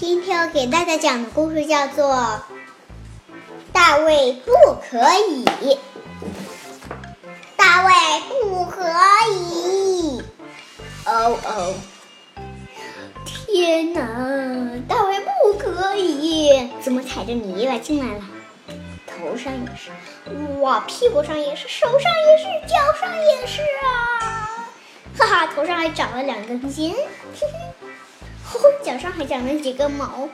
今天我给大家讲的故事叫做《大卫不可以》。大卫不可以！哦哦！天哪，大卫不可以！怎么踩着泥巴进来了？头上也是，哇，屁股上也是，手上也是，脚上也是啊！哈哈，头上还长了两根筋，脚上还长了几根毛，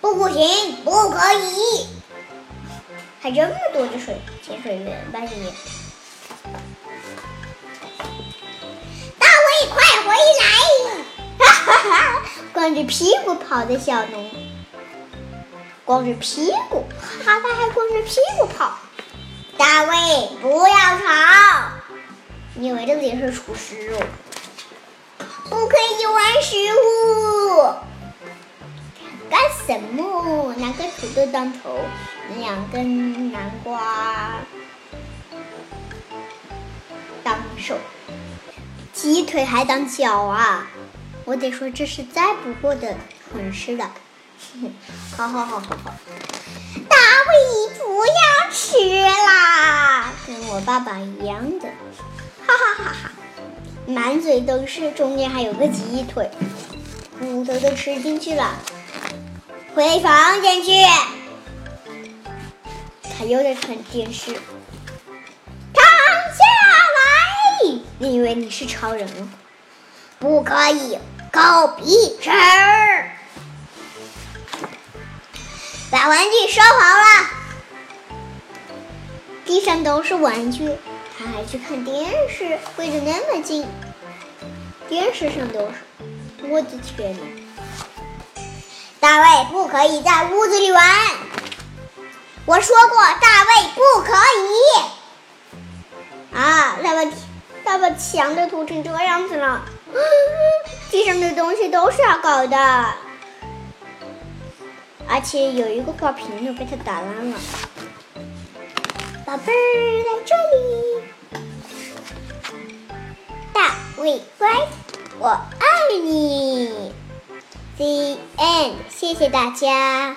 不行，不可以！还这么多的水，潜水员吧你？大卫，快回来！哈哈哈，光着屁股跑的小农。光着屁股，哈他还光着屁股跑。大卫，不要吵！你以为这里是厨师哦？不可以玩食物。怎么？拿个土豆当头，两根南瓜当手，鸡腿还当脚啊！我得说，这是再不过的蠢事了。好好好好好，大卫不要吃啦，跟我爸爸一样的，哈哈哈哈，满嘴都是，中间还有个鸡腿，骨头都吃进去了，回房间去。他又在看电视，躺下来，你以为你是超人吗？不可以，狗鼻吃。把玩具收好了，地上都是玩具，他还去看电视，跪得那么近，电视上都是，我的天哪！大卫不可以在屋子里玩，我说过，大卫不可以。啊，他把他把墙都涂成这样子了，地上的东西都是他搞的。而且有一个花瓶都被他打烂了，宝贝儿在这里，大卫乖，我爱你。The end，谢谢大家。